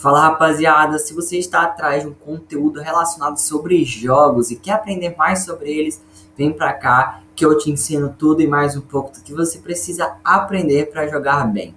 Fala rapaziada, se você está atrás de um conteúdo relacionado sobre jogos e quer aprender mais sobre eles, vem pra cá que eu te ensino tudo e mais um pouco do que você precisa aprender para jogar bem.